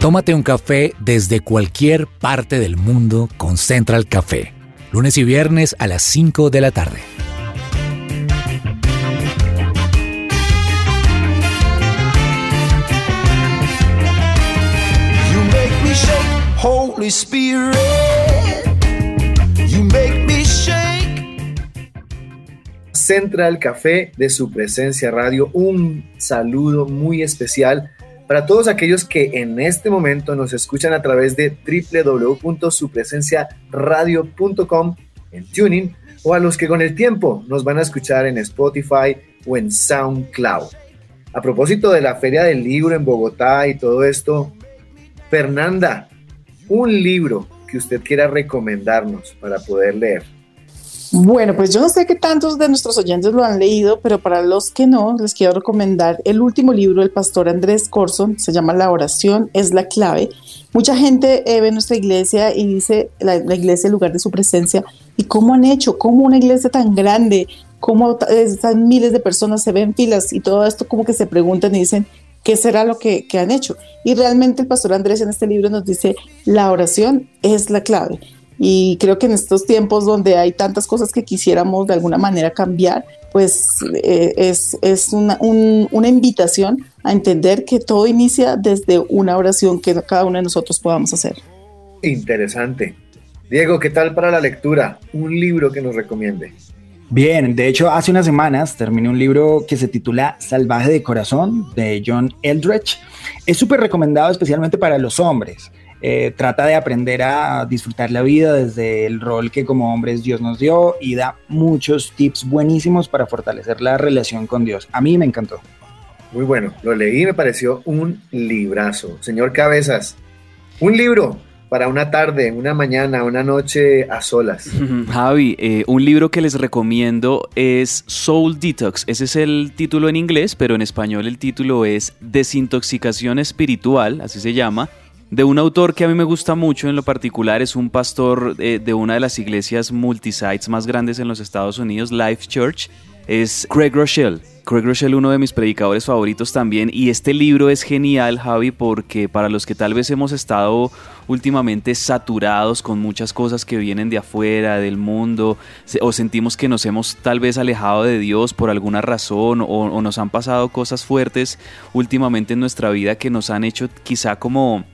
Tómate un café desde cualquier parte del mundo con Central Café. Lunes y viernes a las 5 de la tarde. You make me shake, Holy Spirit. You make me shake. Central Café de su presencia radio. Un saludo muy especial para todos aquellos que en este momento nos escuchan a través de www.supresenciaradio.com en Tuning o a los que con el tiempo nos van a escuchar en Spotify o en SoundCloud. A propósito de la Feria del Libro en Bogotá y todo esto, Fernanda, un libro que usted quiera recomendarnos para poder leer. Bueno, pues yo no sé qué tantos de nuestros oyentes lo han leído, pero para los que no, les quiero recomendar el último libro del pastor Andrés Corson, se llama La oración es la clave. Mucha gente eh, ve nuestra iglesia y dice la, iglesia el lugar de su presencia. ¿Y cómo han hecho? ¿Cómo una iglesia tan grande? ¿Cómo están miles de personas se ven filas? Y todo esto como que se preguntan y dicen, ¿qué será lo que han hecho? Y realmente el pastor Andrés en este libro nos dice, la oración es la clave. Y creo que en estos tiempos donde hay tantas cosas que quisiéramos de alguna manera cambiar, pues eh, es, es una, un- una invitación a entender que todo inicia desde una oración que cada uno de nosotros podamos hacer. Interesante. Diego, ¿qué tal para la lectura? Un libro que nos recomiende. Bien, de hecho, hace unas semanas terminé un libro que se titula Salvaje de Corazón de John Eldredge. Es súper recomendado especialmente para los hombres. Eh, trata de aprender a disfrutar la vida desde el rol que como hombres Dios nos dio y da muchos tips buenísimos para fortalecer la relación con Dios. A mí me encantó. Muy bueno, lo leí y me pareció un librazo. Señor Cabezas, un libro para una tarde, una mañana, una noche a solas. Javi, eh, un libro que les recomiendo es Soul Detox. Ese es el título en inglés, pero en español el título es Desintoxicación Espiritual, así se llama. De un autor que a mí me gusta mucho en lo particular, es un pastor eh, de una de las iglesias multisites más grandes en los Estados Unidos, Life Church, es Craig Rochelle. Craig Rochelle, uno de mis predicadores favoritos también, y este libro es genial, Javi, porque para los que tal vez hemos estado últimamente saturados con muchas cosas que vienen de afuera, del mundo, o sentimos que nos hemos tal vez alejado de Dios por alguna razón, o, o nos han pasado cosas fuertes últimamente en nuestra vida que nos han hecho quizá como,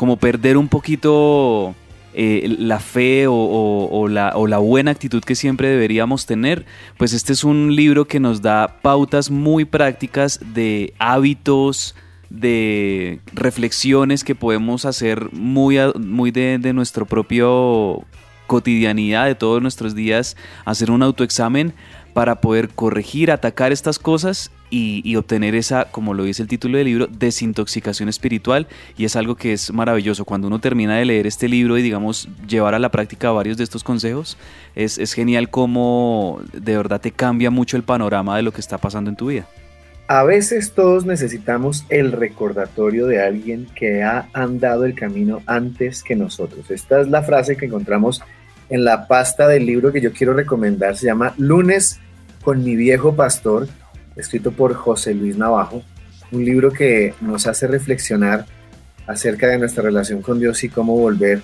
como perder un poquito eh, la fe o, o- la, o la buena actitud que siempre deberíamos tener, pues este es un libro que nos da pautas muy prácticas de hábitos, de reflexiones que podemos hacer muy, muy de, de nuestro propio cotidianidad, de todos nuestros días, hacer un autoexamen para poder corregir, atacar estas cosas y, obtener esa, como lo dice el título del libro, desintoxicación espiritual. Y es algo que es maravilloso. Cuando uno termina de leer este libro y, digamos, llevar a la práctica varios de estos consejos, es, es genial cómo de verdad te cambia mucho el panorama de lo que está pasando en tu vida. A veces todos necesitamos el recordatorio de alguien que ha andado el camino antes que nosotros. Esta es la frase que encontramos en la pasta del libro que yo quiero recomendar. Se llama Lunes con mi viejo pastor, escrito por José Luis Navajo. Un libro que nos hace reflexionar acerca de nuestra relación con Dios y cómo volver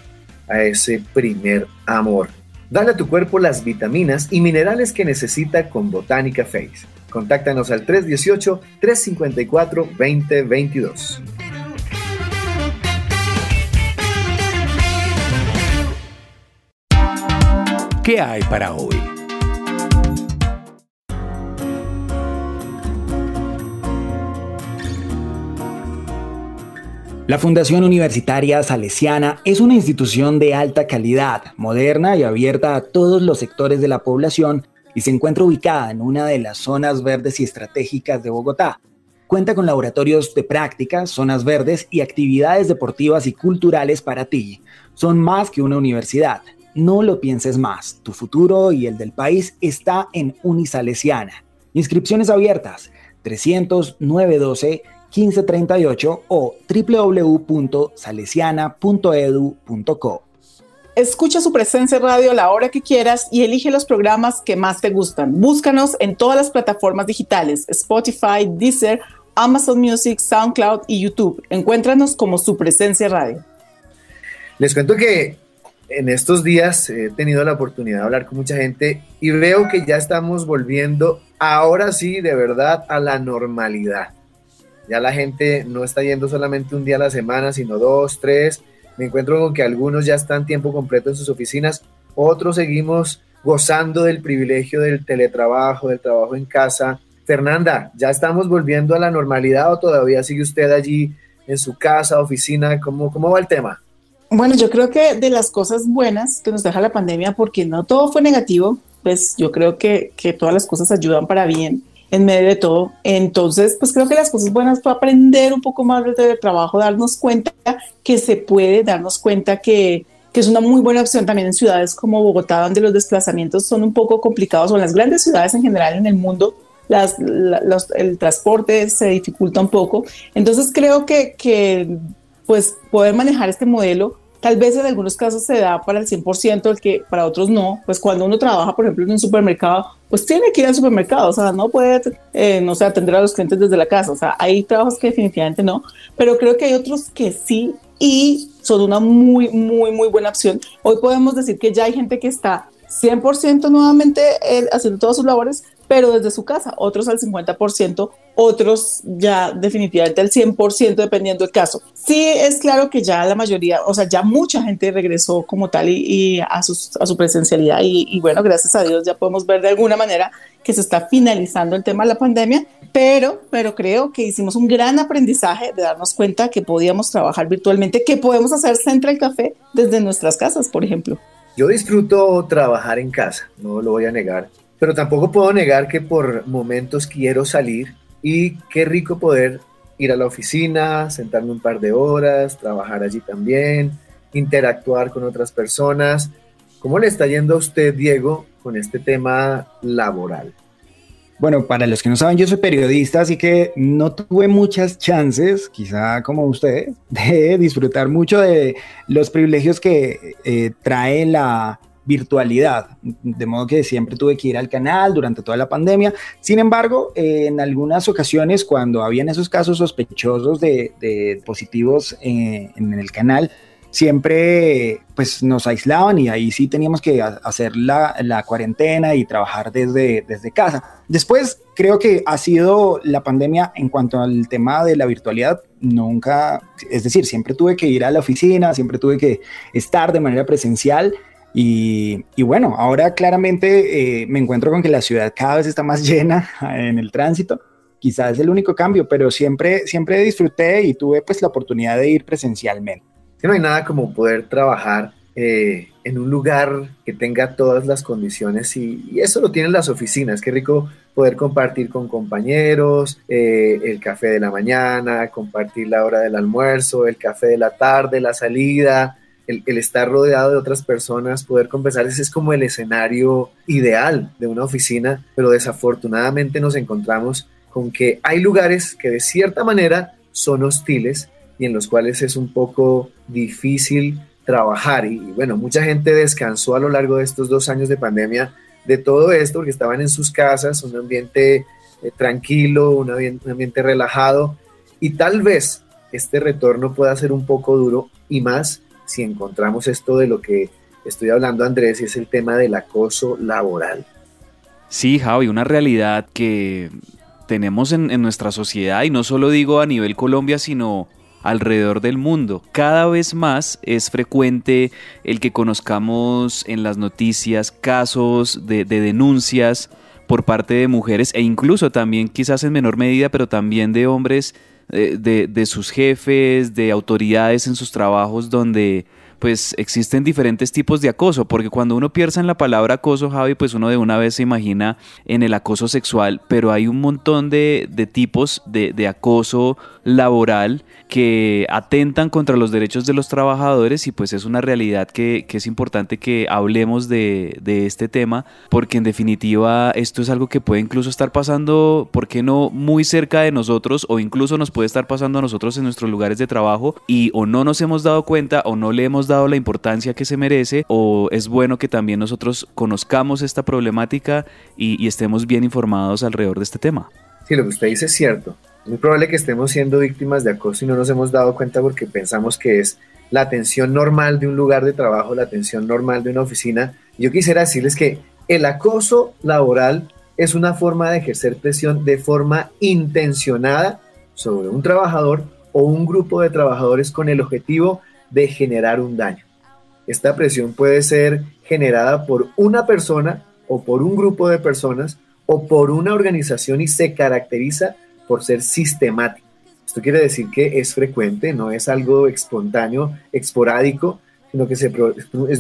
a ese primer amor. Dale a tu cuerpo las vitaminas y minerales que necesita con Botánica Face. Contáctanos al 318-354-2022. ¿Qué hay para hoy? La Fundación Universitaria Salesiana es una institución de alta calidad, moderna y abierta a todos los sectores de la población y se encuentra ubicada en una de las zonas verdes y estratégicas de Bogotá. Cuenta con laboratorios de prácticas, zonas verdes y actividades deportivas y culturales para ti. Son más que una universidad. No lo pienses más. Tu futuro y el del país está en Unisalesiana. Inscripciones abiertas 300 912 1538 o www.salesiana.edu.co. Escucha su presencia radio a la hora que quieras y elige los programas que más te gustan. Búscanos en todas las plataformas digitales, Spotify, Deezer Amazon Music, SoundCloud y YouTube. Encuéntranos como su presencia radio. Les cuento que en estos días he tenido la oportunidad de hablar con mucha gente y veo que ya estamos volviendo ahora sí de verdad a la normalidad. Ya la gente no está yendo solamente un día a la semana, sino dos, tres. Me encuentro con que algunos ya están tiempo completo en sus oficinas, otros seguimos gozando del privilegio del teletrabajo, del trabajo en casa. Fernanda, ¿ya estamos volviendo a la normalidad o todavía sigue usted allí en su casa, oficina? ¿Cómo, cómo va el tema? Bueno, yo creo que de las cosas buenas que nos deja la pandemia, porque no todo fue negativo, pues yo creo que, que todas las cosas ayudan para bien en medio de todo. Entonces, pues creo que las cosas buenas fue aprender un poco más de trabajo, darnos cuenta que se puede, darnos cuenta que, que es una muy buena opción también en ciudades como Bogotá, donde los desplazamientos son un poco complicados, o en las grandes ciudades en general en el mundo, el transporte se dificulta un poco. Entonces creo que, que pues poder manejar este modelo tal vez en algunos casos se da para el 100%, el que para otros no, pues cuando uno trabaja, por ejemplo, en un supermercado, pues tiene que ir al supermercado, o sea, no puede, eh, no sé, atender a los clientes desde la casa, o sea, hay trabajos que definitivamente no, pero creo que hay otros que sí y son una muy, muy, muy buena opción. Hoy podemos decir que ya hay gente que está 100% nuevamente eh, haciendo todas sus labores, pero desde su casa, otros al 50%, otros ya definitivamente al 100% dependiendo del caso. Sí es claro que ya la mayoría, o sea, ya mucha gente regresó como tal y, a, a, su presencialidad y, y, bueno, gracias a Dios ya podemos ver de alguna manera que se está finalizando el tema de la pandemia, pero, pero creo que hicimos un gran aprendizaje de darnos cuenta que podíamos trabajar virtualmente, que podemos hacer Central Café desde nuestras casas, por ejemplo. Yo disfruto trabajar en casa, no lo voy a negar, pero tampoco puedo negar que por momentos quiero salir y qué rico poder ir a la oficina, sentarme un par de horas, trabajar allí también, interactuar con otras personas. ¿Cómo le está yendo a usted, Diego, con este tema laboral? Bueno, para los que no saben, yo soy periodista, así que no tuve muchas chances, quizá como usted, de disfrutar mucho de los privilegios que eh, trae la virtualidad, de modo que siempre tuve que ir al canal durante toda la pandemia. Sin embargo, en algunas ocasiones, cuando habían esos casos sospechosos de, positivos eh, en el canal, siempre pues nos aislaban y ahí sí teníamos que hacer la, cuarentena y trabajar desde casa. Después creo que ha sido la pandemia en cuanto al tema de la virtualidad, nunca, es decir, siempre tuve que ir a la oficina, siempre tuve que estar de manera presencial. Y, bueno, ahora claramente eh, me encuentro con que la ciudad cada vez está más llena en el tránsito. Quizás es el único cambio, pero siempre, siempre disfruté y tuve pues la oportunidad de ir presencialmente no hay nada como poder trabajar eh, en un lugar que tenga todas las condiciones y, eso lo tienen las oficinas. Qué rico poder compartir con compañeros, eh, el café de la mañana, compartir la hora del almuerzo, el café de la tarde, la salida, el, estar rodeado de otras personas, poder conversar, ese es como el escenario ideal de una oficina, pero desafortunadamente nos encontramos con que hay lugares que de cierta manera son hostiles y en los cuales es un poco difícil trabajar. Y, bueno, mucha gente descansó a lo largo de estos dos años de pandemia de todo esto, porque estaban en sus casas, un ambiente eh, tranquilo, un ambiente, relajado, y tal vez este retorno pueda ser un poco duro y más si encontramos esto de lo que estoy hablando, Andrés, es el tema del acoso laboral. Sí, Javi, una realidad que tenemos en, nuestra sociedad, y no solo digo a nivel Colombia, sino alrededor del mundo. Cada vez más es frecuente el que conozcamos en las noticias casos de, denuncias por parte de mujeres e incluso también quizás en menor medida, pero también de hombres, de, de sus jefes, de autoridades en sus trabajos donde pues existen diferentes tipos de acoso, porque cuando uno piensa en la palabra acoso, Javi, pues uno de una vez se imagina en el acoso sexual, pero hay un montón de, tipos de, acoso laboral que atentan contra los derechos de los trabajadores y pues es una realidad que, es importante que hablemos de, de, este tema porque en definitiva esto es algo que puede incluso estar pasando, ¿por qué no muy cerca de nosotros o incluso nos puede estar pasando a nosotros en nuestros lugares de trabajo y o no nos hemos dado cuenta o no le hemos dado la importancia que se merece o es bueno que también nosotros conozcamos esta problemática y, y estemos bien informados alrededor de este tema? Sí, lo que usted dice es cierto Es muy probable que estemos siendo víctimas de acoso y no nos hemos dado cuenta porque pensamos que es la atención normal de un lugar de trabajo, la atención normal de una oficina. Yo quisiera decirles que el acoso laboral es una forma de ejercer presión de forma intencionada sobre un trabajador o un grupo de trabajadores con el objetivo de generar un daño. Esta presión puede ser generada por una persona o por un grupo de personas o por una organización y se caracteriza por ser sistemática. Esto quiere decir que es frecuente, no es algo espontáneo, esporádico, sino que es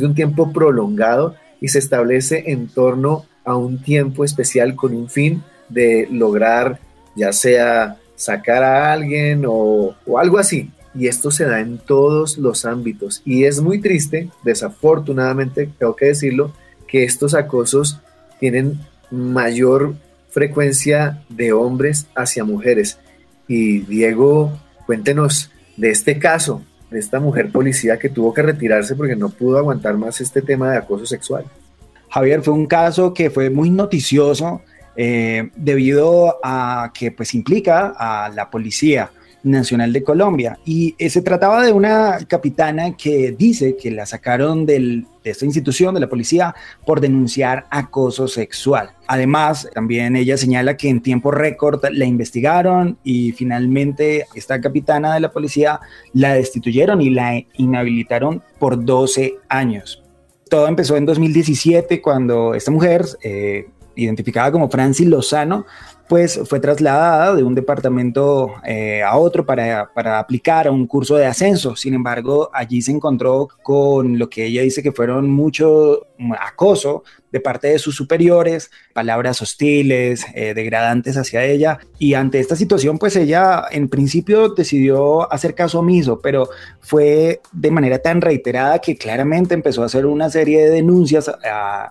de un tiempo prolongado y se establece en torno a un tiempo especial con un fin de lograr ya sea sacar a alguien o, o algo así. Y esto se da en todos los ámbitos. Y es muy triste, desafortunadamente, tengo que decirlo, que estos acosos tienen mayor frecuencia de hombres hacia mujeres. Y Diego, cuéntenos de este caso, de esta mujer policía que tuvo que retirarse porque no pudo aguantar más este tema de acoso sexual. Javier, fue un caso que fue muy noticioso eh, debido a que pues implica a la policía. Nacional de Colombia. Y eh, se trataba de una capitana que dice que la sacaron de esta institución, de la policía, por denunciar acoso sexual. Además, también ella señala que en tiempo récord la investigaron y finalmente esta capitana de la policía la destituyeron y la inhabilitaron por 12 años. Todo empezó en 2017 cuando esta mujer, eh, identificada como Francis Lozano, pues fue trasladada de un departamento eh, a otro para, para, aplicar a un curso de ascenso. Sin embargo, allí se encontró con lo que ella dice que fueron mucho acoso de parte de sus superiores, palabras hostiles, eh, degradantes hacia ella. Y ante esta situación, pues ella en principio decidió hacer caso omiso, pero fue de manera tan reiterada que claramente empezó a hacer una serie de denuncias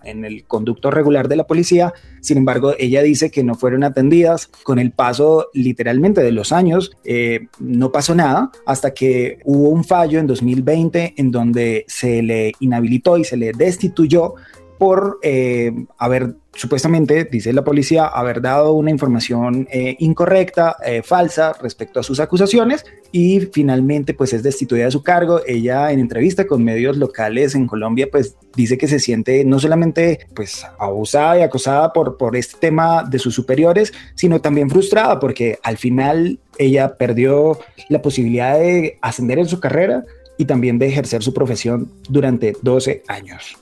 en el conducto regular de la policía. Sin embargo, ella dice que no fueron atendidas. Con el paso literalmente de los años, eh, no pasó nada hasta que hubo un fallo en 2020 en donde se le inhabilitó y se le destituyó por eh, haber, supuestamente, dice la policía, haber dado una información eh, incorrecta, eh, falsa respecto a sus acusaciones y finalmente pues es destituida de su cargo. Ella en entrevista con medios locales en Colombia pues dice que se siente no solamente pues abusada y acosada por, por este tema de sus superiores, sino también frustrada porque al final ella perdió la posibilidad de ascender en su carrera y también de ejercer su profesión durante 12 años.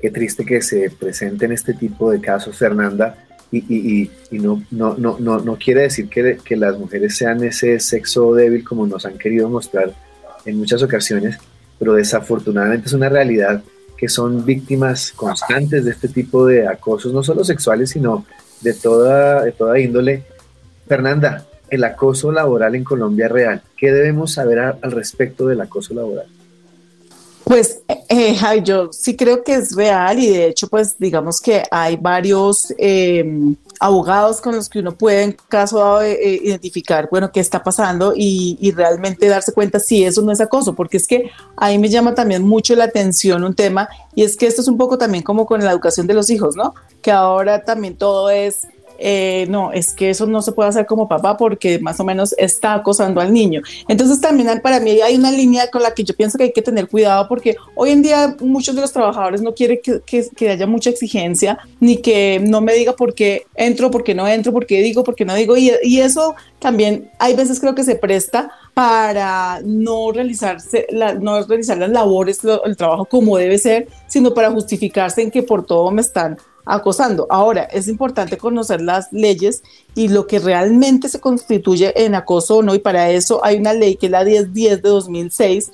Qué triste que se presenten este tipo de casos, Fernanda, y, no, no, no, no, quiere decir que, que las mujeres sean ese sexo débil como nos han querido mostrar en muchas ocasiones, pero desafortunadamente es una realidad que son víctimas constantes de este tipo de acosos, no solo sexuales, sino de toda, de toda índole. Fernanda, el acoso laboral en Colombia es real. ¿Qué debemos saber al respecto del acoso laboral? Pues, eh, yo sí creo que es real y de hecho, pues digamos que hay varios eh, abogados con los que uno puede en caso eh, eh, identificar, bueno, qué está pasando y, y, realmente darse cuenta si eso no es acoso, porque es que ahí me llama también mucho la atención un tema y es que esto es un poco también como con la educación de los hijos, ¿no? Que ahora también todo es eh, no, es que eso no se puede hacer como papá porque más o menos está acosando al niño. Entonces también para mí hay una línea con la que yo pienso que hay que tener cuidado porque hoy en día muchos de los trabajadores no quieren que, haya mucha exigencia ni que no me diga por qué entro, por qué no entro, por qué digo, por qué no digo. Y, y eso también hay veces creo que se presta para no realizarse, la, no realizar las labores, el trabajo como debe ser, sino para justificarse en que por todo me están acosando. Ahora, es importante conocer las leyes y lo que realmente se constituye en acoso o no, y para eso hay una ley que es la 1010 de 2006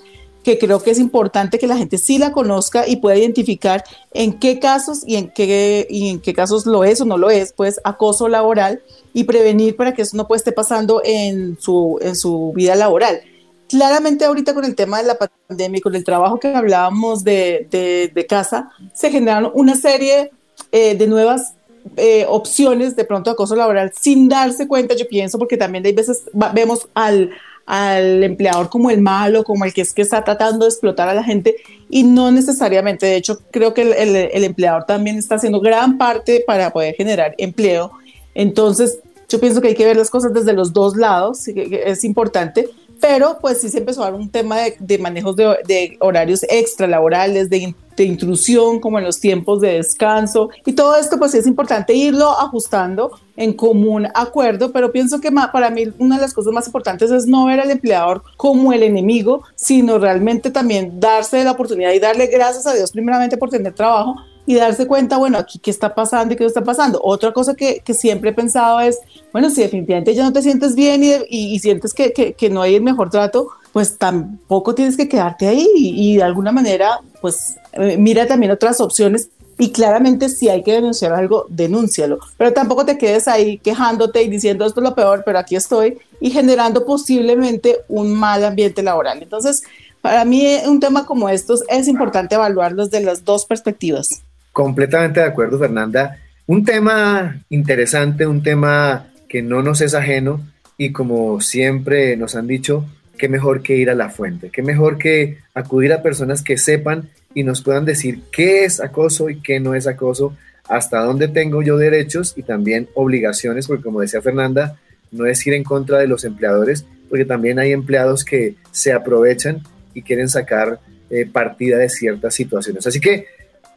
que creo que es importante que la gente sí la conozca y pueda identificar en qué casos y en qué, y en qué casos lo es o no lo es, pues acoso laboral y prevenir para que eso no pueda esté pasando en su, en su vida laboral. Claramente ahorita con el tema de la pandemia y con el trabajo que hablábamos de, de, de casa, se generaron una serie eh, de nuevas eh, opciones de pronto acoso laboral sin darse cuenta, yo pienso, porque también hay veces vemos al, al empleador como el malo, como el que es que está tratando de explotar a la gente y no necesariamente, de hecho creo que el, el, empleador también está haciendo gran parte para poder generar empleo. Entonces, Yo pienso que hay que ver las cosas desde los dos lados, es importante, pero pues sí se empezó a dar un tema de, manejos de, horarios extralaborales, de, de intrusión, como en los tiempos de descanso, y todo esto pues es importante irlo ajustando en común acuerdo, pero pienso que para mí una de las cosas más importantes es no ver al empleador como el enemigo, sino realmente también darse la oportunidad y darle gracias a Dios primeramente por tener trabajo, y darse cuenta, bueno, aquí qué está pasando y qué no está pasando. Otra cosa que, que siempre he pensado es, bueno, si definitivamente ya no te sientes bien y, y, sientes que, que, que, no hay el mejor trato, pues tampoco tienes que quedarte ahí y, de alguna manera, pues eh, mira también otras opciones y claramente si hay que denunciar algo, denúncialo, pero tampoco te quedes ahí quejándote y diciendo esto es lo peor, pero aquí estoy y generando posiblemente un mal ambiente laboral. Entonces, para mí un tema como estos es importante evaluarlo desde las dos perspectivas. Completamente de acuerdo, Fernanda. Un tema interesante, un tema que no nos es ajeno y como siempre nos han dicho, qué mejor que ir a la fuente, qué mejor que acudir a personas que sepan y nos puedan decir qué es acoso y qué no es acoso, hasta dónde tengo yo derechos y también obligaciones, porque como decía Fernanda, no es ir en contra de los empleadores, porque también hay empleados que se aprovechan y quieren sacar eh, partida de ciertas situaciones. Así que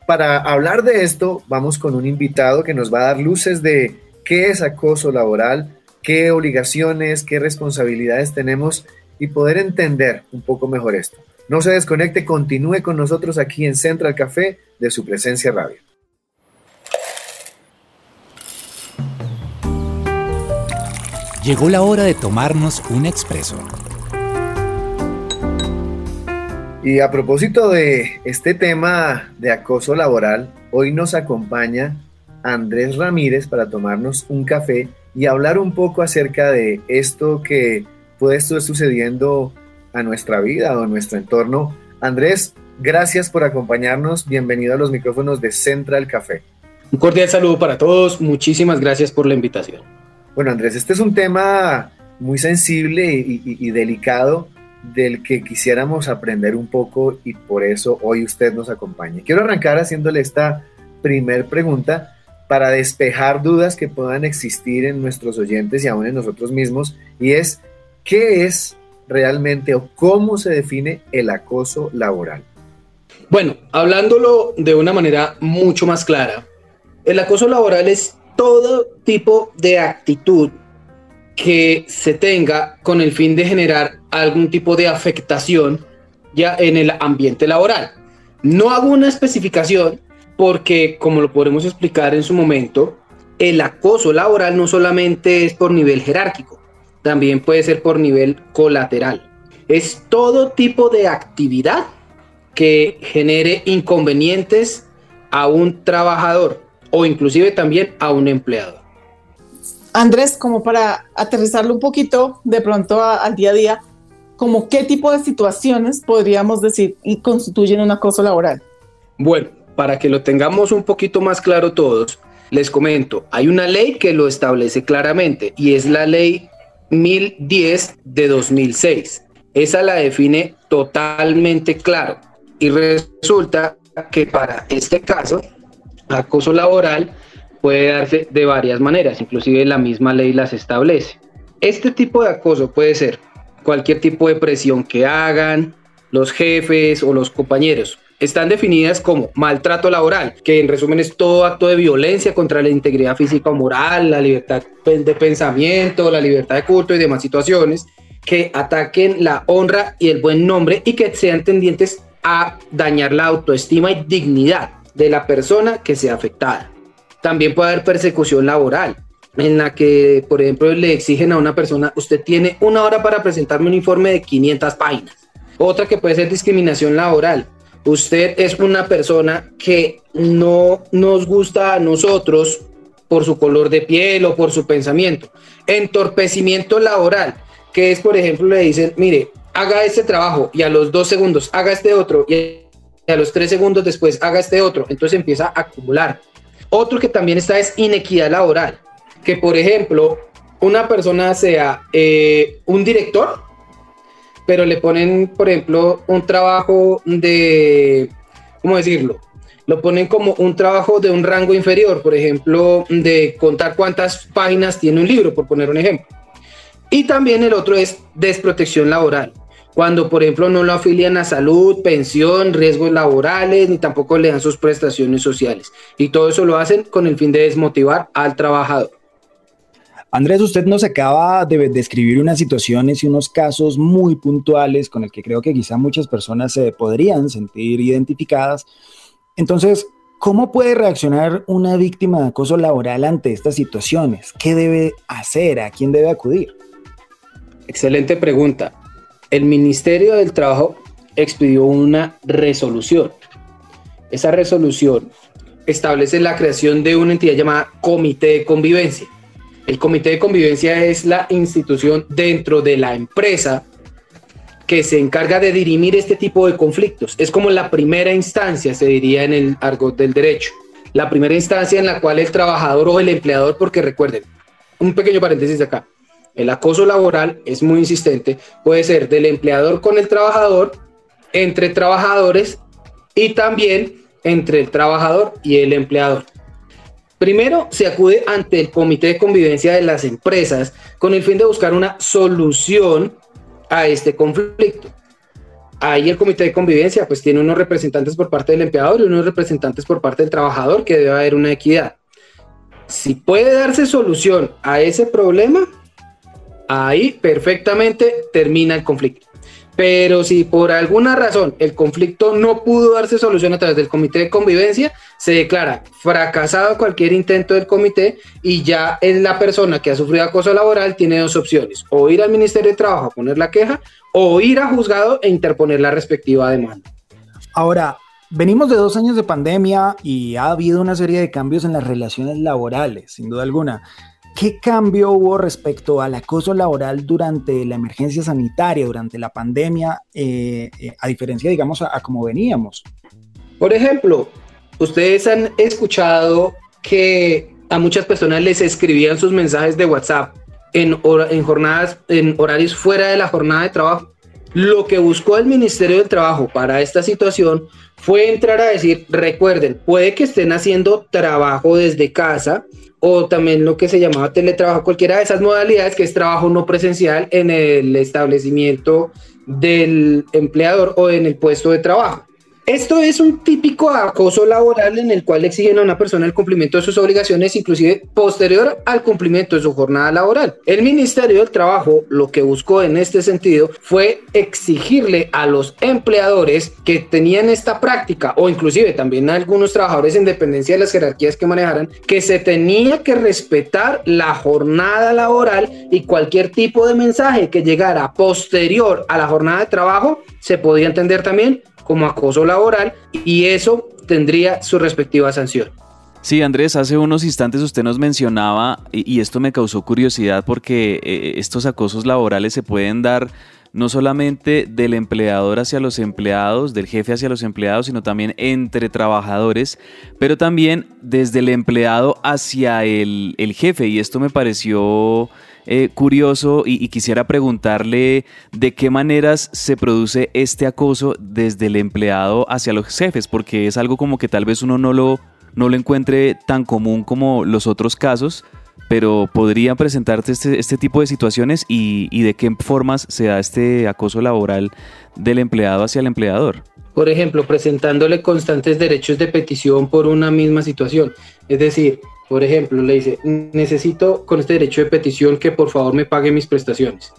para hablar de esto, vamos con un invitado que nos va a dar luces de qué es acoso laboral, qué obligaciones, qué responsabilidades tenemos y poder entender un poco mejor esto. No se desconecte, continúe con nosotros aquí en Central Café de su presencia radio. Llegó la hora de tomarnos un expreso y a propósito de este tema de acoso laboral, hoy nos acompaña Andrés Ramírez para tomarnos un café y hablar un poco acerca de esto que puede estar sucediendo a nuestra vida o a nuestro entorno. Andrés, gracias por acompañarnos. Bienvenido a los micrófonos de Central Café. Un cordial saludo para todos. Muchísimas gracias por la invitación. Bueno, Andrés, este es un tema muy sensible y, y delicado del que quisiéramos aprender un poco y por eso hoy usted nos acompaña. Quiero arrancar haciéndole esta primer pregunta para despejar dudas que puedan existir en nuestros oyentes y aún en nosotros mismos y es ¿qué es realmente o cómo se define el acoso laboral? Bueno, hablándolo de una manera mucho más clara, el acoso laboral es todo tipo de actitud que se tenga con el fin de generar algún tipo de afectación ya en el ambiente laboral. No hago una especificación porque, como lo podremos explicar en su momento, el acoso laboral no solamente es por nivel jerárquico, también puede ser por nivel colateral. Es todo tipo de actividad que genere inconvenientes a un trabajador o inclusive también a un empleado. Andrés, como para aterrizarlo un poquito de pronto al día a día, como qué tipo de situaciones podríamos decir y constituyen un acoso laboral. Bueno, para que lo tengamos un poquito más claro todos, les comento, hay una ley que lo establece claramente y es la ley 1010 de 2006. Esa la define totalmente claro y resulta que para este caso, acoso laboral puede darse de varias maneras, inclusive la misma ley las establece. Este tipo de acoso puede ser cualquier tipo de presión que hagan los jefes o los compañeros. Están definidas como maltrato laboral, que en resumen es todo acto de violencia contra la integridad física o moral, la libertad de pensamiento, la libertad de culto y demás situaciones que ataquen la honra y el buen nombre y que sean tendientes a dañar la autoestima y dignidad de la persona que sea afectada. También puede haber persecución laboral, en la que, por ejemplo, le exigen a una persona, usted tiene una hora para presentarme un informe de 500 páginas. Otra que puede ser discriminación laboral. Usted es una persona que no nos gusta a nosotros por su color de piel o por su pensamiento. Entorpecimiento laboral, que es, por ejemplo, le dicen, mire, haga este trabajo y a los dos segundos haga este otro y a los tres segundos después haga este otro. Entonces empieza a acumular. Otro que también está es inequidad laboral, que por ejemplo, una persona sea eh, un director, pero le ponen, por ejemplo, un trabajo de, ¿cómo decirlo? lo ponen como un trabajo de un rango inferior, por ejemplo, de contar cuántas páginas tiene un libro, por poner un ejemplo. Y también el otro es desprotección laboral. Cuando, por ejemplo, no lo afilian a salud, pensión, riesgos laborales, ni tampoco le dan sus prestaciones sociales. Y todo eso lo hacen con el fin de desmotivar al trabajador. Andrés, usted nos acaba de describir unas situaciones y unos casos muy puntuales con el que creo que quizá muchas personas se podrían sentir identificadas. Entonces, ¿cómo puede reaccionar una víctima de acoso laboral ante estas situaciones? ¿Qué debe hacer? ¿A quién debe acudir? Excelente pregunta. El Ministerio del Trabajo expidió una resolución. Esa resolución establece la creación de una entidad llamada Comité de Convivencia el comité de convivencia es la institución dentro de la empresa que se encarga de dirimir este tipo de conflictos. Es como la primera instancia, se diría en el argot del derecho. La primera instancia en la cual el trabajador o el empleador, porque recuerden, un pequeño paréntesis acá, el acoso laboral es muy insistente, puede ser del empleador con el trabajador, entre trabajadores y también entre el trabajador y el empleador. Primero, se acude ante el Comité de Convivencia de las Empresas con el fin de buscar una solución a este conflicto. Ahí el Comité de Convivencia pues tiene unos representantes por parte del empleador y unos representantes por parte del trabajador que debe haber una equidad. Si puede darse solución a ese problema, ahí perfectamente termina el conflicto. Pero si por alguna razón el conflicto no pudo darse solución a través del comité de convivencia, se declara fracasado cualquier intento del comité y ya es la persona que ha sufrido acoso laboral tiene dos opciones, o ir al Ministerio de Trabajo a poner la queja o ir a juzgado e interponer la respectiva demanda. Ahora, venimos de dos años de pandemia y ha habido una serie de cambios en las relaciones laborales, sin duda alguna. ¿Qué cambio hubo respecto al acoso laboral durante la emergencia sanitaria, durante la pandemia, eh, eh, a diferencia, digamos, a, como veníamos? Por ejemplo, ustedes han escuchado que a muchas personas les escribían sus mensajes de WhatsApp en, en jornadas, en horarios fuera de la jornada de trabajo. Lo que buscó el Ministerio del Trabajo para esta situación fue entrar a decir, recuerden, puede que estén haciendo trabajo desde casa, o también lo que se llamaba teletrabajo, cualquiera de esas modalidades que es trabajo no presencial en el establecimiento del empleador o en el puesto de trabajo. Esto es un típico acoso laboral en el cual exigen a una persona el cumplimiento de sus obligaciones, inclusive posterior al cumplimiento de su jornada laboral. El Ministerio del Trabajo lo que buscó en este sentido fue exigirle a los empleadores que tenían esta práctica o inclusive también a algunos trabajadores en dependencia de las jerarquías que manejaran que se tenía que respetar la jornada laboral y cualquier tipo de mensaje que llegara posterior a la jornada de trabajo se podía entender también como acoso laboral y eso tendría su respectiva sanción. Sí, Andrés, hace unos instantes usted nos mencionaba, y, esto me causó curiosidad porque eh, estos acosos laborales se pueden dar no solamente del empleador hacia los empleados, del jefe hacia los empleados, sino también entre trabajadores, pero también desde el empleado hacia el, el jefe. Y esto me pareció eh, curioso y, quisiera preguntarle de qué maneras se produce este acoso desde el empleado hacia los jefes, porque es algo como que tal vez uno no lo, no lo encuentre tan común como los otros casos, pero podrían presentarte este, este tipo de situaciones y, y, de qué formas se da este acoso laboral del empleado hacia el empleador. Por ejemplo, presentándole constantes derechos de petición por una misma situación. Es decir, por ejemplo, le dice, necesito con este derecho de petición que por favor me pague mis prestaciones.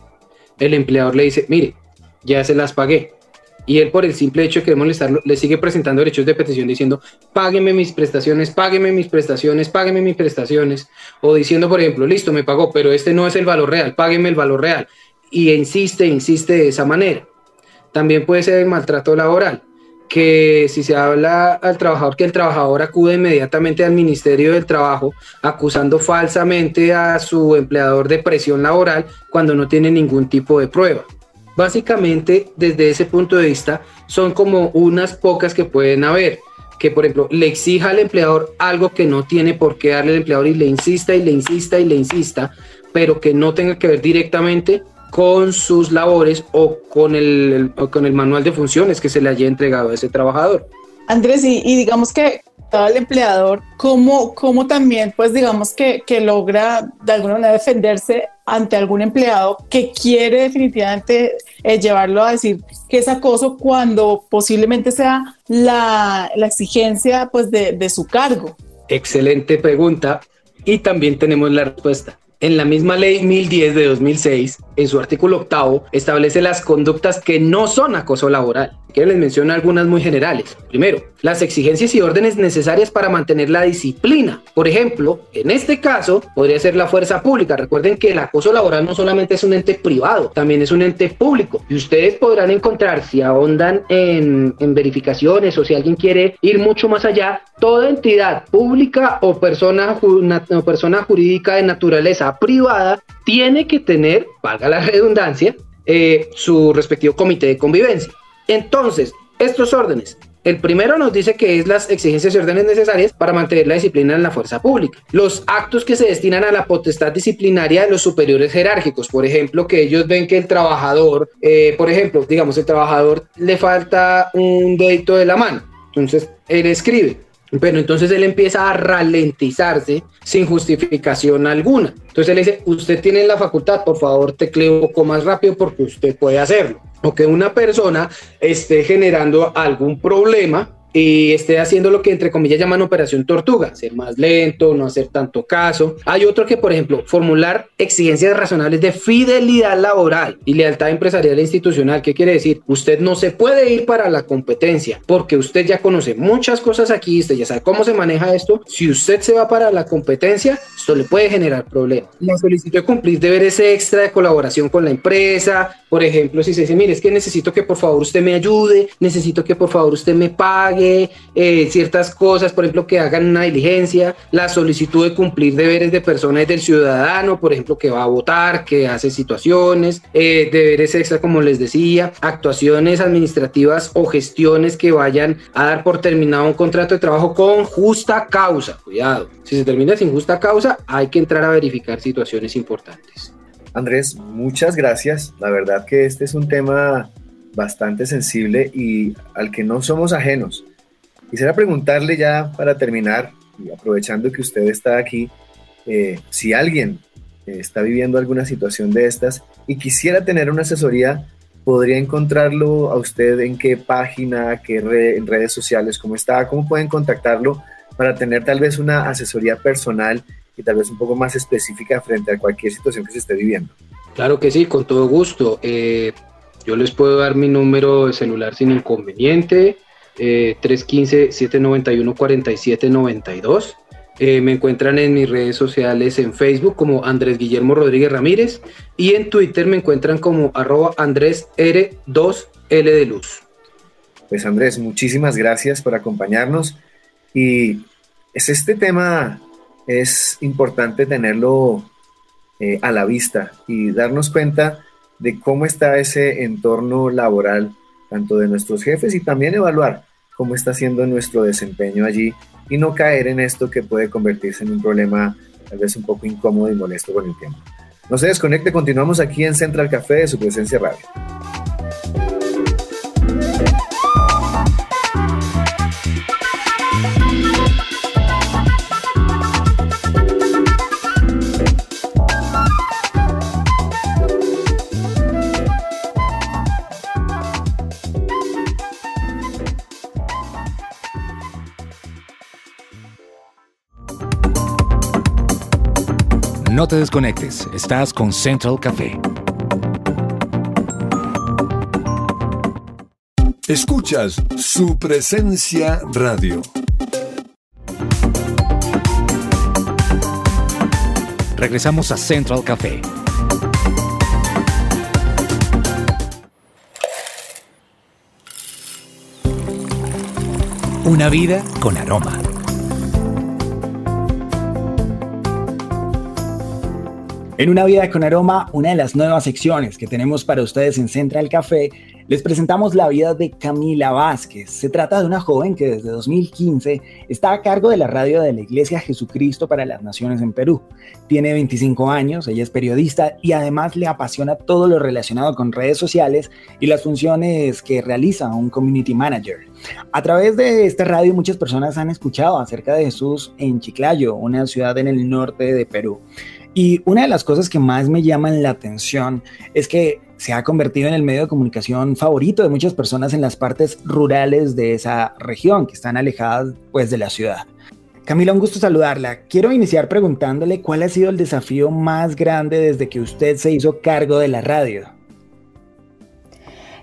El empleador le dice, mire, ya se las pagué. Y él por el simple hecho de querer molestarlo, le sigue presentando derechos de petición diciendo, págueme mis prestaciones, págueme mis prestaciones, págueme mis prestaciones. O diciendo, por ejemplo, listo, me pagó, pero este no es el valor real, págueme el valor real. Y insiste, insiste de esa manera. También puede ser el maltrato laboral que si se habla al trabajador, que el trabajador acude inmediatamente al Ministerio del Trabajo acusando falsamente a su empleador de presión laboral cuando no tiene ningún tipo de prueba. Básicamente, desde ese punto de vista, son como unas pocas que pueden haber que por ejemplo le exija al empleador algo que no tiene por qué darle al empleador y le insista y le insista y le insista, pero que no tenga que ver directamente con sus labores o con el, con el manual de funciones que se le haya entregado a ese trabajador. Andrés, y, digamos que el empleador, ¿cómo, cómo también, pues digamos que, que logra de alguna manera defenderse ante algún empleado que quiere definitivamente eh, llevarlo a decir que es acoso cuando posiblemente sea la, la exigencia pues de, de su cargo? Excelente pregunta y también tenemos la respuesta. En la misma ley 1010 de 2006, en su artículo octavo, establece las conductas que no son acoso laboral. Que les menciono algunas muy generales. Primero, las exigencias y órdenes necesarias para mantener la disciplina. Por ejemplo, en este caso, podría ser la fuerza pública. Recuerden que el acoso laboral no solamente es un ente privado, también es un ente público. Y ustedes podrán encontrar, si ahondan en, verificaciones o si alguien quiere ir mucho más allá, toda entidad pública o persona, o persona jurídica de naturaleza privada tiene que tener, valga la redundancia, eh, su respectivo comité de convivencia. Entonces, estos órdenes el primero nos dice que es las exigencias y órdenes necesarias para mantener la disciplina en la fuerza pública. Los actos que se destinan a la potestad disciplinaria de los superiores jerárquicos, por ejemplo, que ellos ven que el trabajador, eh, por ejemplo, digamos, el trabajador le falta un dedito de la mano. Entonces, él escribe, pero entonces él empieza a ralentizarse sin justificación alguna. Entonces él dice, usted tiene la facultad, por favor teclee un poco más rápido porque usted puede hacerlo. O que una persona esté generando algún problema y esté haciendo lo que entre comillas llaman operación tortuga, ser más lento, no hacer tanto caso. Hay otro que, por ejemplo, formular exigencias razonables de fidelidad laboral y lealtad empresarial e institucional. ¿Qué quiere decir? Usted no se puede ir para la competencia porque usted ya conoce muchas cosas aquí, usted ya sabe cómo se maneja esto. Si usted se va para la competencia, esto le puede generar problemas. La solicitud de cumplir deberes extra de colaboración con la empresa, por ejemplo, si se dice, mire, es que necesito que por favor usted me ayude, necesito que por favor usted me pague eh, ciertas cosas, por ejemplo, que hagan una diligencia, la solicitud de cumplir deberes de personas del ciudadano, por ejemplo, que va a votar, que hace situaciones, eh, deberes extra, como les decía, actuaciones administrativas o gestiones que vayan a dar por terminado un contrato de trabajo con justa causa. Cuidado, si se termina sin justa causa, hay que entrar a verificar situaciones importantes. Andrés, muchas gracias. La verdad que este es un tema bastante sensible y al que no somos ajenos. Quisiera preguntarle ya para terminar, y aprovechando que usted está aquí, eh, si alguien eh, está viviendo alguna situación de estas y quisiera tener una asesoría, ¿podría encontrarlo a usted en qué página, qué en redes sociales, cómo está, cómo pueden contactarlo para tener tal vez una asesoría personal y tal vez un poco más específica frente a cualquier situación que se esté viviendo? Claro que sí, con todo gusto. Eh, yo les puedo dar mi número de celular sin inconveniente eh, 315-791-4792. Eh, me encuentran en mis redes sociales en Facebook como Andrés Guillermo Rodríguez Ramírez y en Twitter me encuentran como arroba Andrés R2L de Luz. Pues Andrés, muchísimas gracias por acompañarnos y es este tema es importante tenerlo eh, a la vista y darnos cuenta de cómo está ese entorno laboral, tanto de nuestros jefes y también evaluar cómo está siendo nuestro desempeño allí y no caer en esto que puede convertirse en un problema tal vez un poco incómodo y molesto con el tiempo. No se desconecte, continuamos aquí en Central Café de su presencia radio. No te desconectes, estás con Central Café. Escuchas su presencia radio. Regresamos a Central Café. Una vida con aroma. En Una Vida con Aroma, una de las nuevas secciones que tenemos para ustedes en Central Café, les presentamos la vida de Camila Vázquez. Se trata de una joven que desde 2015 está a cargo de la radio de la Iglesia Jesucristo para las Naciones en Perú. Tiene 25 años, ella es periodista y además le apasiona todo lo relacionado con redes sociales y las funciones que realiza un community manager. A través de esta radio muchas personas han escuchado acerca de Jesús en Chiclayo, una ciudad en el norte de Perú. Y una de las cosas que más me llaman la atención es que se ha convertido en el medio de comunicación favorito de muchas personas en las partes rurales de esa región, que están alejadas pues de la ciudad. Camila, un gusto saludarla. Quiero iniciar preguntándole cuál ha sido el desafío más grande desde que usted se hizo cargo de la radio.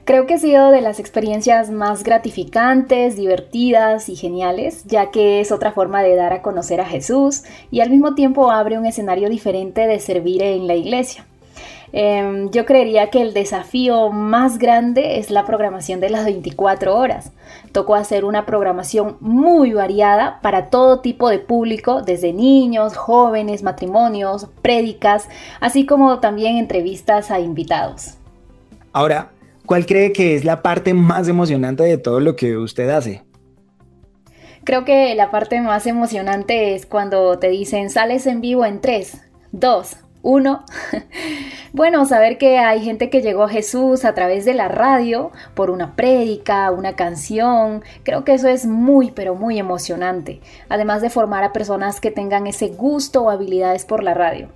Creo que ha sido de las experiencias más gratificantes, divertidas y geniales, ya que es otra forma de dar a conocer a Jesús y al mismo tiempo abre un escenario diferente de servir en la iglesia. Em, yo creería que el desafío más grande es la programación de las 24 horas. Tocó hacer una programación muy variada para todo tipo de público, desde niños, jóvenes, matrimonios, prédicas, así como también entrevistas a invitados. Ahora, ¿Cuál cree que es la parte más emocionante de todo lo que usted hace? Creo que la parte más emocionante es cuando te dicen sales en vivo en 3, 2, 1. bueno, saber que hay gente que llegó a Jesús a través de la radio por una prédica, una canción, creo que eso es muy, pero muy emocionante. Además de formar a personas que tengan ese gusto o habilidades por la radio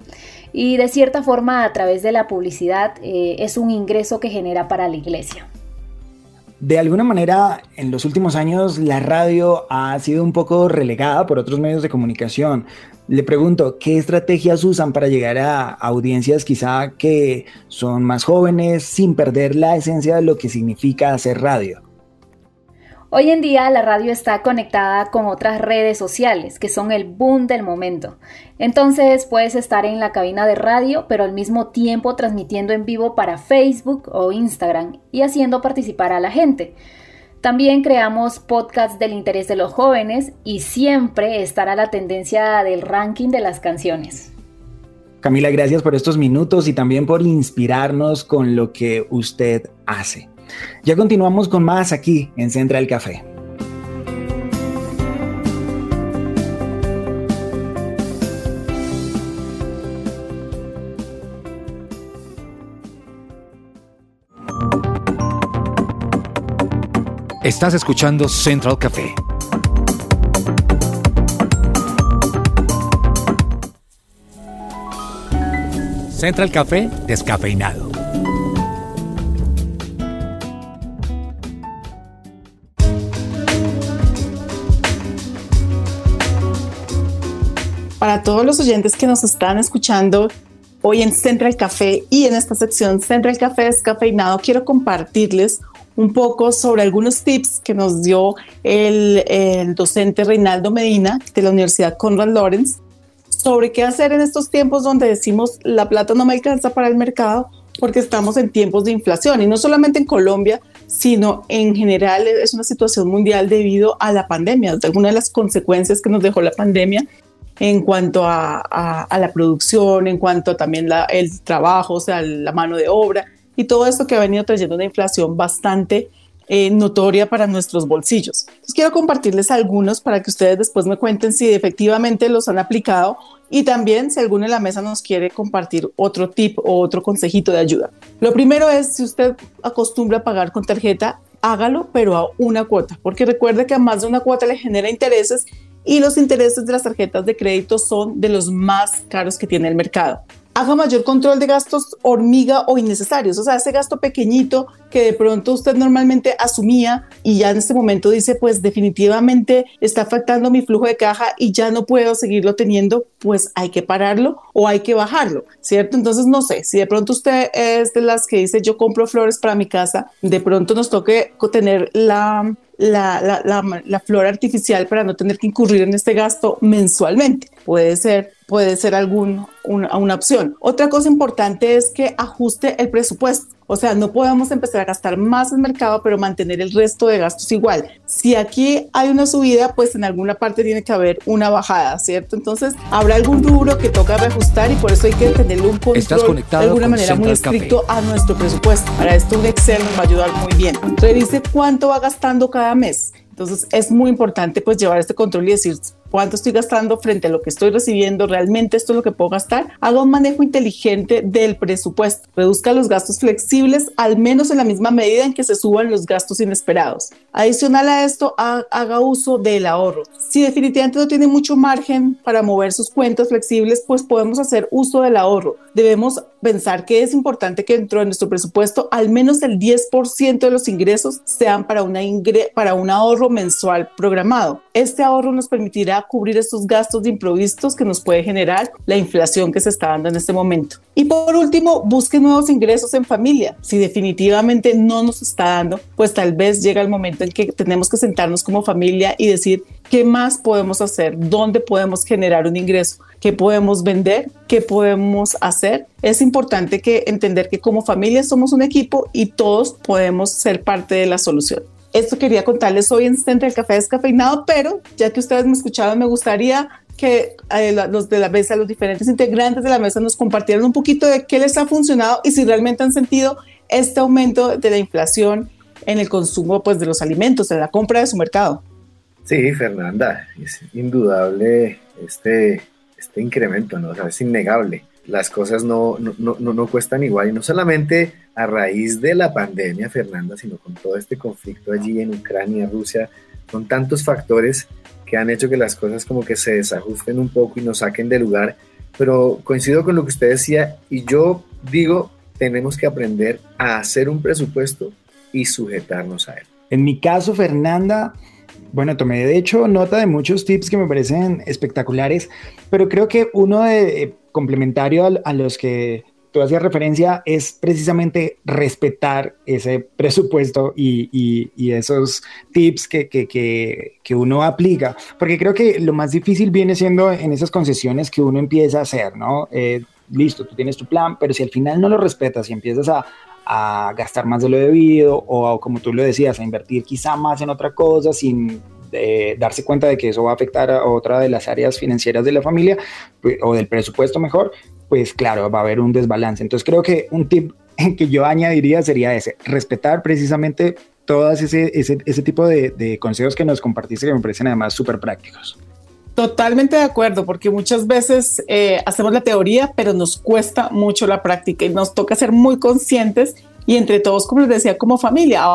y de cierta forma a través de la publicidad eh, es un ingreso que genera para la iglesia. De alguna manera, en los últimos años la radio ha sido un poco relegada por otros medios de comunicación. Le pregunto, ¿qué estrategias usan para llegar a audiencias quizá que son más jóvenes sin perder la esencia de lo que significa hacer radio? Hoy en día la radio está conectada con otras redes sociales que son el boom del momento. Entonces puedes estar en la cabina de radio pero al mismo tiempo transmitiendo en vivo para Facebook o Instagram y haciendo participar a la gente. También creamos podcasts del interés de los jóvenes y siempre estará la tendencia del ranking de las canciones. Camila, gracias por estos minutos y también por inspirarnos con lo que usted hace. Ya continuamos con más aquí en Central Café. Estás escuchando Central Café. Central Café descafeinado. para todos los oyentes que nos están escuchando hoy en Central Café y en esta sección Central Café descafeinado, quiero compartirles un poco sobre algunos tips que nos dio el, docente Reinaldo Medina de la Universidad Conrad Lorenz sobre qué hacer en estos tiempos donde decimos la plata no me alcanza para el mercado porque estamos en tiempos de inflación. Y no solamente en Colombia, sino en general es una situación mundial debido a la pandemia, alguna de las consecuencias que nos dejó la pandemia en cuanto a, la producción, en cuanto también la, el trabajo, o sea, la mano de obra y todo esto que ha venido trayendo una inflación bastante eh, notoria para nuestros bolsillos. Quiero compartirles algunos para que ustedes después me cuenten si efectivamente los han aplicado y también si alguno en la mesa nos quiere compartir otro tip o otro consejito de ayuda. Lo primero es si usted acostumbra pagar con tarjeta, hágalo, pero a una cuota, porque recuerde que a más de una cuota le genera intereses y los intereses de las tarjetas de crédito son de los más caros que tiene el mercado haga mayor control de gastos hormiga o innecesarios, o sea, ese gasto pequeñito que de pronto usted normalmente asumía y ya en este momento dice, pues definitivamente está afectando mi flujo de caja y ya no puedo seguirlo teniendo, pues hay que pararlo o hay que bajarlo, ¿cierto? Entonces, no sé, si de pronto usted es de las que dice, yo compro flores para mi casa, de pronto nos toque tener la la, la, la, flor artificial para no tener que incurrir en este gasto mensualmente. Puede ser, puede ser algún, una, una opción. Otra cosa importante es que ajuste el presupuesto. O sea, no podemos empezar a gastar más en mercado, pero mantener el resto de gastos igual. Si aquí hay una subida, pues en alguna parte tiene que haber una bajada, ¿cierto? Entonces, habrá algún rubro que toca reajustar y por eso hay que tenerle un control de alguna manera muy estricto a nuestro presupuesto. Para esto un Excel nos va a ayudar muy bien. Revise cuánto va gastando cada mes. Entonces, es muy importante pues llevar este control y decir, cuánto estoy gastando frente a lo que estoy recibiendo, realmente esto es lo que puedo gastar, haga un manejo inteligente del presupuesto, reduzca los gastos flexibles al menos en la misma medida en que se suban los gastos inesperados. Adicional a esto, haga uso del ahorro. Si definitivamente no tiene mucho margen para mover sus cuentas flexibles, pues podemos hacer uso del ahorro. Debemos pensar que es importante que dentro de nuestro presupuesto al menos el 10% de los ingresos sean para, una para un ahorro mensual programado. Este ahorro nos permitirá cubrir estos gastos de improvistos que nos puede generar la inflación que se está dando en este momento. Y por último, busque nuevos ingresos en familia. Si definitivamente no nos está dando, pues tal vez llega el momento en que tenemos que sentarnos como familia y decir qué más podemos hacer, dónde podemos generar un ingreso, qué podemos vender, qué podemos hacer. Es importante que entender que como familia somos un equipo y todos podemos ser parte de la solución. Esto quería contarles hoy en Centro del Café Descafeinado, pero ya que ustedes me escucharon, me gustaría que eh, los de la mesa, los diferentes integrantes de la mesa nos compartieran un poquito de qué les ha funcionado y si realmente han sentido este aumento de la inflación en el consumo pues, de los alimentos, en la compra de su mercado. Sí, Fernanda, es indudable este, este incremento, ¿no? es innegable las cosas no, no, no, no, cuestan igual. Y no solamente a raíz de la pandemia, Fernanda, sino con todo este conflicto allí en Ucrania, Rusia, con tantos factores que han hecho que las cosas como que se desajusten un poco y nos saquen de lugar. Pero coincido con lo que usted decía y yo digo, tenemos que aprender a hacer un presupuesto y sujetarnos a él. En mi caso, Fernanda, bueno, tomé de hecho nota de muchos tips que me parecen espectaculares, pero creo que uno de eh, complementario a, los que tú hacías referencia es precisamente respetar ese presupuesto y, esos tips que, que, uno aplica, porque creo que lo más difícil viene siendo en esas concesiones que uno empieza a hacer, ¿no? Eh, listo, tú tienes tu plan, pero si al final no lo respetas y empiezas a, a gastar más de lo debido o como tú lo decías, a invertir quizá más en otra cosa sin eh, darse cuenta de que eso va a afectar a otra de las áreas financieras de la familia pues, o del presupuesto mejor, pues claro, va a haber un desbalance. Entonces creo que un tip que yo añadiría sería ese, respetar precisamente todas ese, ese, ese tipo de, de consejos que nos compartiste que me parecen además súper prácticos. Totalmente de acuerdo, porque muchas veces eh, hacemos la teoría, pero nos cuesta mucho la práctica y nos toca ser muy conscientes y entre todos, como les decía, como familia,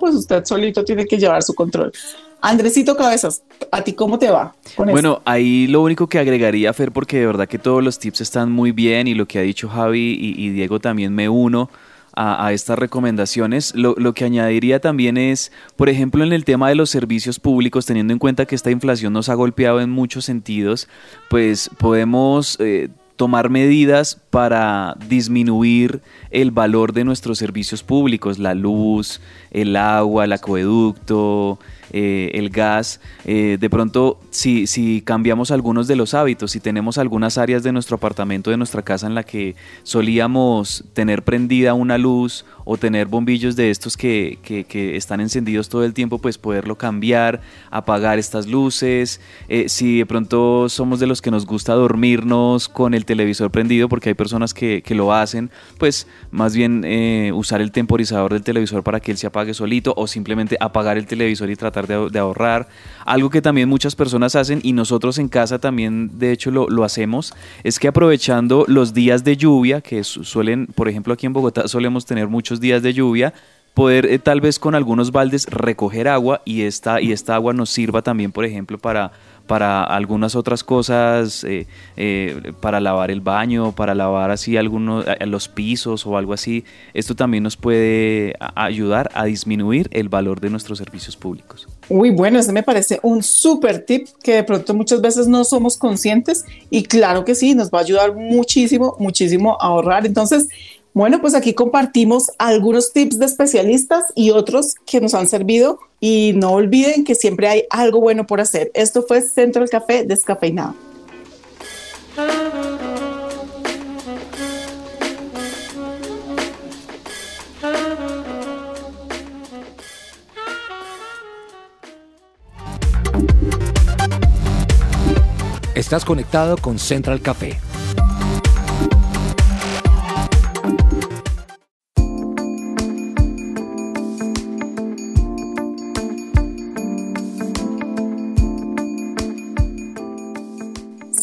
pues usted solito tiene que llevar su control. Andresito Cabezas, ¿a ti cómo te va? bueno, ahí lo único que agregaría, Fer, porque de verdad que todos los tips están muy bien y lo que ha dicho Javi y Diego también me uno a, estas recomendaciones. Lo, que añadiría también es, por ejemplo, en el tema de los servicios públicos, teniendo en cuenta que esta inflación nos ha golpeado en muchos sentidos, pues podemos... Eh, tomar medidas para disminuir el valor de nuestros servicios públicos, la luz, el agua, el acueducto, eh, el gas, eh, de pronto si, si cambiamos algunos de los hábitos, si tenemos algunas áreas de nuestro apartamento, de nuestra casa en la que solíamos tener prendida una luz o tener bombillos de estos que, que, están encendidos todo el tiempo, pues poderlo cambiar, apagar estas luces, eh, si de pronto somos de los que nos gusta dormirnos con el televisor prendido, porque hay personas que, que lo hacen, pues más bien usar el temporizador del televisor para que él se apague solito o simplemente apagar el televisor y tratar de, ahorrar. Algo que también muchas personas hacen y nosotros en casa también de hecho lo, hacemos, es que aprovechando los días de lluvia, que suelen, por ejemplo aquí en Bogotá solemos tener muchos días de lluvia, poder eh, tal vez con algunos baldes recoger agua y esta, y esta agua nos sirva también, por ejemplo, para para algunas otras cosas, eh, eh, para lavar el baño, para lavar así algunos los pisos o algo así. Esto también nos puede ayudar a disminuir el valor de nuestros servicios públicos. Uy, bueno, ese me parece un súper tip que de pronto muchas veces no somos conscientes y claro que sí, nos va a ayudar muchísimo, muchísimo a ahorrar. Entonces, bueno, pues aquí compartimos algunos tips de especialistas y otros que nos han servido y no olviden que siempre hay algo bueno por hacer. Esto fue Centro del Café Descafeinado. Estás conectado con Central Café.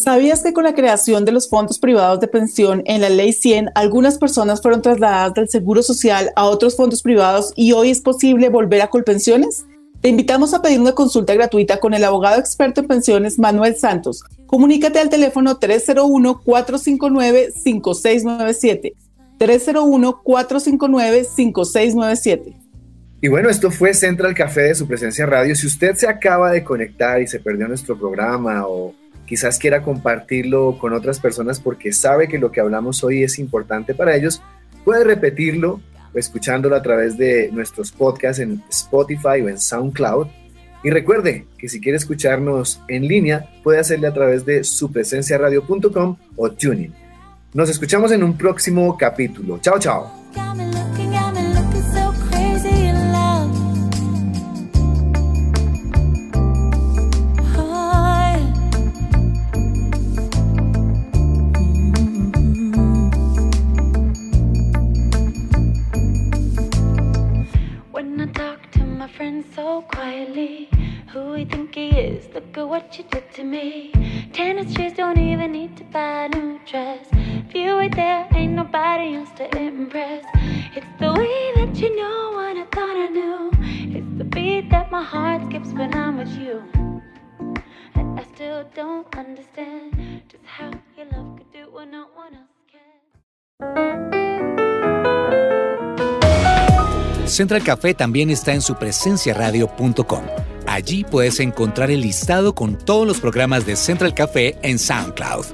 ¿Sabías que con la creación de los fondos privados de pensión en la Ley 100, algunas personas fueron trasladadas del Seguro Social a otros fondos privados y hoy es posible volver a Colpensiones? Te invitamos a pedir una consulta gratuita con el abogado experto en pensiones Manuel Santos. Comunícate al teléfono 301-459-5697. 301-459-5697. Y bueno, esto fue Central Café de su presencia radio. Si usted se acaba de conectar y se perdió nuestro programa o quizás quiera compartirlo con otras personas porque sabe que lo que hablamos hoy es importante para ellos, puede repetirlo escuchándolo a través de nuestros podcasts en Spotify o en SoundCloud. Y recuerde que si quiere escucharnos en línea, puede hacerle a través de supresenciaradio.com o tuning. Nos escuchamos en un próximo capítulo. Chao, chao. What you did to me. Tennis shoes don't even need to buy a new dress. If you ain't there, ain't nobody else to impress. It's the way that you know what I thought I knew. It's the beat that my heart skips when I'm with you. And I still don't understand just how your love could do what no one else can. Central Café también está en su presenciaradio.com Allí puedes encontrar el listado con todos los programas de Central Café en SoundCloud.